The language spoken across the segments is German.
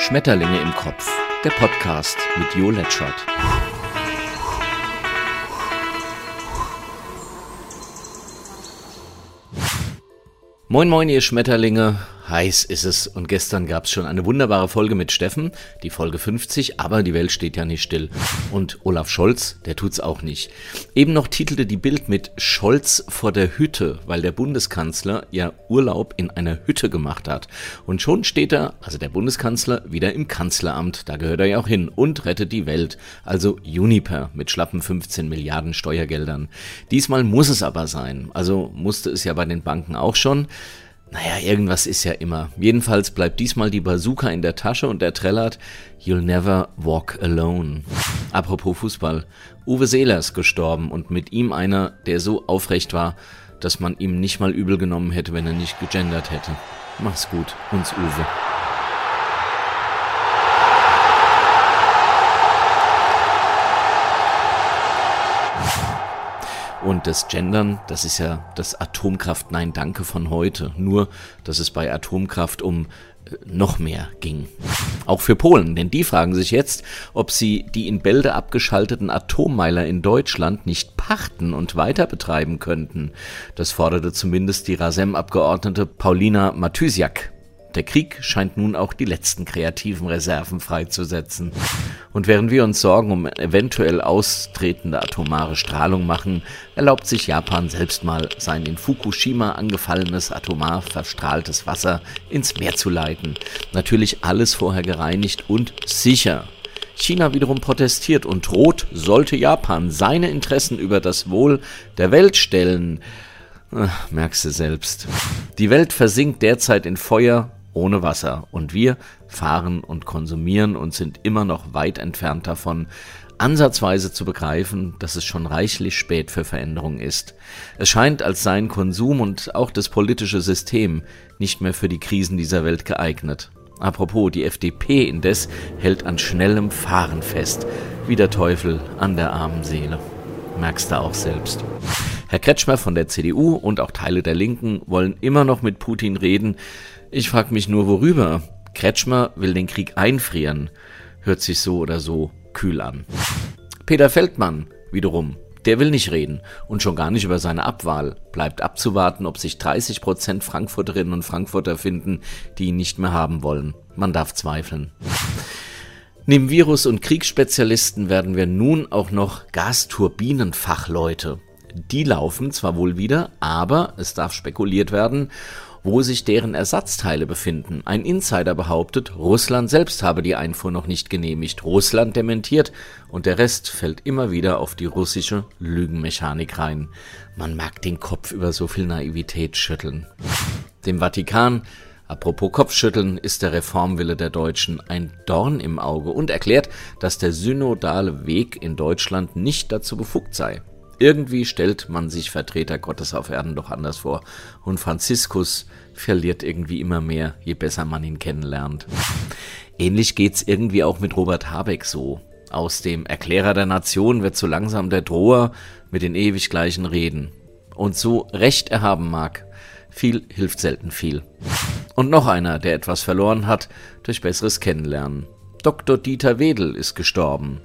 Schmetterlinge im Kopf, der Podcast mit Jo Letschert. Moin moin ihr Schmetterlinge, Heiß ist es und gestern gab es schon eine wunderbare Folge mit Steffen, die Folge 50, aber die Welt steht ja nicht still. Und Olaf Scholz, der tut's auch nicht. Eben noch titelte die Bild mit Scholz vor der Hütte, weil der Bundeskanzler ja Urlaub in einer Hütte gemacht hat. Und schon steht er, also der Bundeskanzler, wieder im Kanzleramt, da gehört er ja auch hin und rettet die Welt. Also Juniper mit schlappen 15 Milliarden Steuergeldern. Diesmal muss es aber sein, also musste es ja bei den Banken auch schon. Naja, irgendwas ist ja immer. Jedenfalls bleibt diesmal die Bazooka in der Tasche und er trällert You'll never walk alone. Apropos Fußball. Uwe Seeler ist gestorben und mit ihm einer, der so aufrecht war, dass man ihm nicht mal übel genommen hätte, wenn er nicht gegendert hätte. Mach's gut, uns Uwe. Und das Gendern, das ist ja das Atomkraft Nein Danke von heute. Nur, dass es bei Atomkraft um äh, noch mehr ging. Auch für Polen, denn die fragen sich jetzt, ob sie die in Bälde abgeschalteten Atommeiler in Deutschland nicht pachten und weiter betreiben könnten. Das forderte zumindest die Rasem-Abgeordnete Paulina Matysiak. Der Krieg scheint nun auch die letzten kreativen Reserven freizusetzen. Und während wir uns Sorgen um eventuell austretende atomare Strahlung machen, erlaubt sich Japan selbst mal sein in Fukushima angefallenes atomar verstrahltes Wasser ins Meer zu leiten. Natürlich alles vorher gereinigt und sicher. China wiederum protestiert und droht, sollte Japan seine Interessen über das Wohl der Welt stellen. Ach, merkst du selbst. Die Welt versinkt derzeit in Feuer, ohne Wasser. Und wir fahren und konsumieren und sind immer noch weit entfernt davon, ansatzweise zu begreifen, dass es schon reichlich spät für Veränderung ist. Es scheint, als seien Konsum und auch das politische System nicht mehr für die Krisen dieser Welt geeignet. Apropos, die FDP indes hält an schnellem Fahren fest, wie der Teufel an der armen Seele. Merkst du auch selbst. Herr Kretschmer von der CDU und auch Teile der Linken wollen immer noch mit Putin reden, ich frag mich nur, worüber. Kretschmer will den Krieg einfrieren. Hört sich so oder so kühl an. Peter Feldmann wiederum, der will nicht reden und schon gar nicht über seine Abwahl. Bleibt abzuwarten, ob sich 30 Prozent Frankfurterinnen und Frankfurter finden, die ihn nicht mehr haben wollen. Man darf zweifeln. Neben Virus- und Kriegsspezialisten werden wir nun auch noch Gasturbinenfachleute. Die laufen zwar wohl wieder, aber es darf spekuliert werden, wo sich deren Ersatzteile befinden. Ein Insider behauptet, Russland selbst habe die Einfuhr noch nicht genehmigt. Russland dementiert und der Rest fällt immer wieder auf die russische Lügenmechanik rein. Man mag den Kopf über so viel Naivität schütteln. Dem Vatikan Apropos Kopfschütteln ist der Reformwille der Deutschen ein Dorn im Auge und erklärt, dass der synodale Weg in Deutschland nicht dazu befugt sei. Irgendwie stellt man sich Vertreter Gottes auf Erden doch anders vor. Und Franziskus verliert irgendwie immer mehr, je besser man ihn kennenlernt. Ähnlich geht's irgendwie auch mit Robert Habeck so. Aus dem Erklärer der Nation wird so langsam der Droher mit den ewig gleichen Reden. Und so recht erhaben mag, viel hilft selten viel. Und noch einer, der etwas verloren hat durch besseres Kennenlernen. Dr. Dieter Wedel ist gestorben.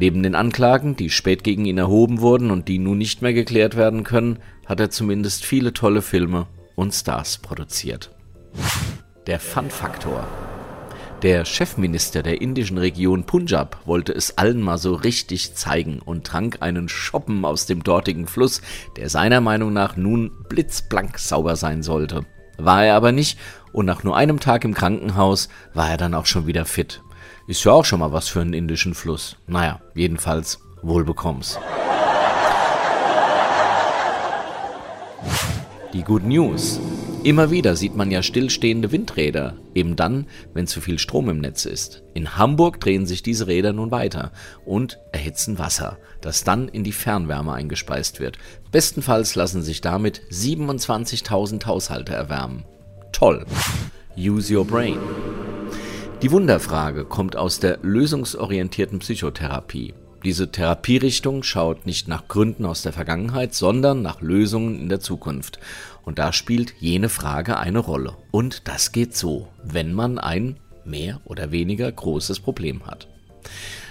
Neben den Anklagen, die spät gegen ihn erhoben wurden und die nun nicht mehr geklärt werden können, hat er zumindest viele tolle Filme und Stars produziert. Der Fun-Faktor. Der Chefminister der indischen Region Punjab wollte es allen mal so richtig zeigen und trank einen Schoppen aus dem dortigen Fluss, der seiner Meinung nach nun blitzblank sauber sein sollte. War er aber nicht und nach nur einem Tag im Krankenhaus war er dann auch schon wieder fit. Ist ja auch schon mal was für einen indischen Fluss. Naja, jedenfalls wohl bekomm's. Die Good News. Immer wieder sieht man ja stillstehende Windräder, eben dann, wenn zu viel Strom im Netz ist. In Hamburg drehen sich diese Räder nun weiter und erhitzen Wasser, das dann in die Fernwärme eingespeist wird. Bestenfalls lassen sich damit 27.000 Haushalte erwärmen. Toll. Use your brain. Die Wunderfrage kommt aus der lösungsorientierten Psychotherapie. Diese Therapierichtung schaut nicht nach Gründen aus der Vergangenheit, sondern nach Lösungen in der Zukunft. Und da spielt jene Frage eine Rolle. Und das geht so, wenn man ein mehr oder weniger großes Problem hat.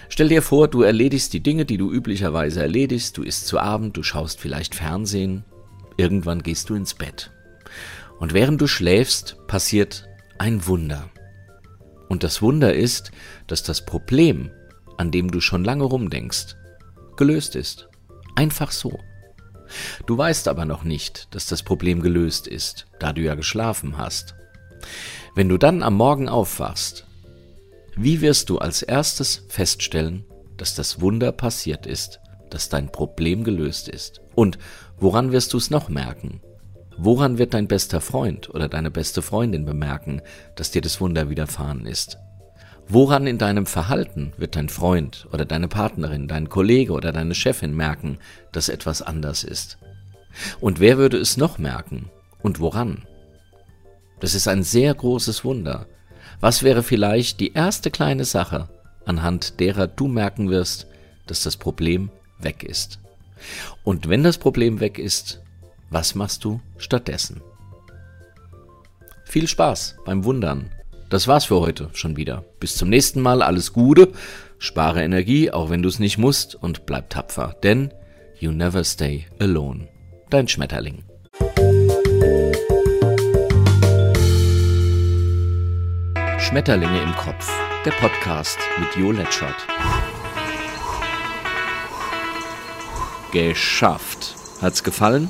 Stell dir vor, du erledigst die Dinge, die du üblicherweise erledigst, du isst zu Abend, du schaust vielleicht Fernsehen, irgendwann gehst du ins Bett. Und während du schläfst, passiert ein Wunder. Und das Wunder ist, dass das Problem, an dem du schon lange rumdenkst, gelöst ist. Einfach so. Du weißt aber noch nicht, dass das Problem gelöst ist, da du ja geschlafen hast. Wenn du dann am Morgen aufwachst, wie wirst du als erstes feststellen, dass das Wunder passiert ist, dass dein Problem gelöst ist? Und woran wirst du es noch merken? Woran wird dein bester Freund oder deine beste Freundin bemerken, dass dir das Wunder widerfahren ist? Woran in deinem Verhalten wird dein Freund oder deine Partnerin, dein Kollege oder deine Chefin merken, dass etwas anders ist? Und wer würde es noch merken? Und woran? Das ist ein sehr großes Wunder. Was wäre vielleicht die erste kleine Sache, anhand derer du merken wirst, dass das Problem weg ist? Und wenn das Problem weg ist, was machst du stattdessen? Viel Spaß beim Wundern. Das war's für heute schon wieder. Bis zum nächsten Mal, alles Gute, spare Energie, auch wenn du es nicht musst, und bleib tapfer, denn you never stay alone. Dein Schmetterling. Schmetterlinge im Kopf, der Podcast mit Jo Letschert. Geschafft. Hat's gefallen?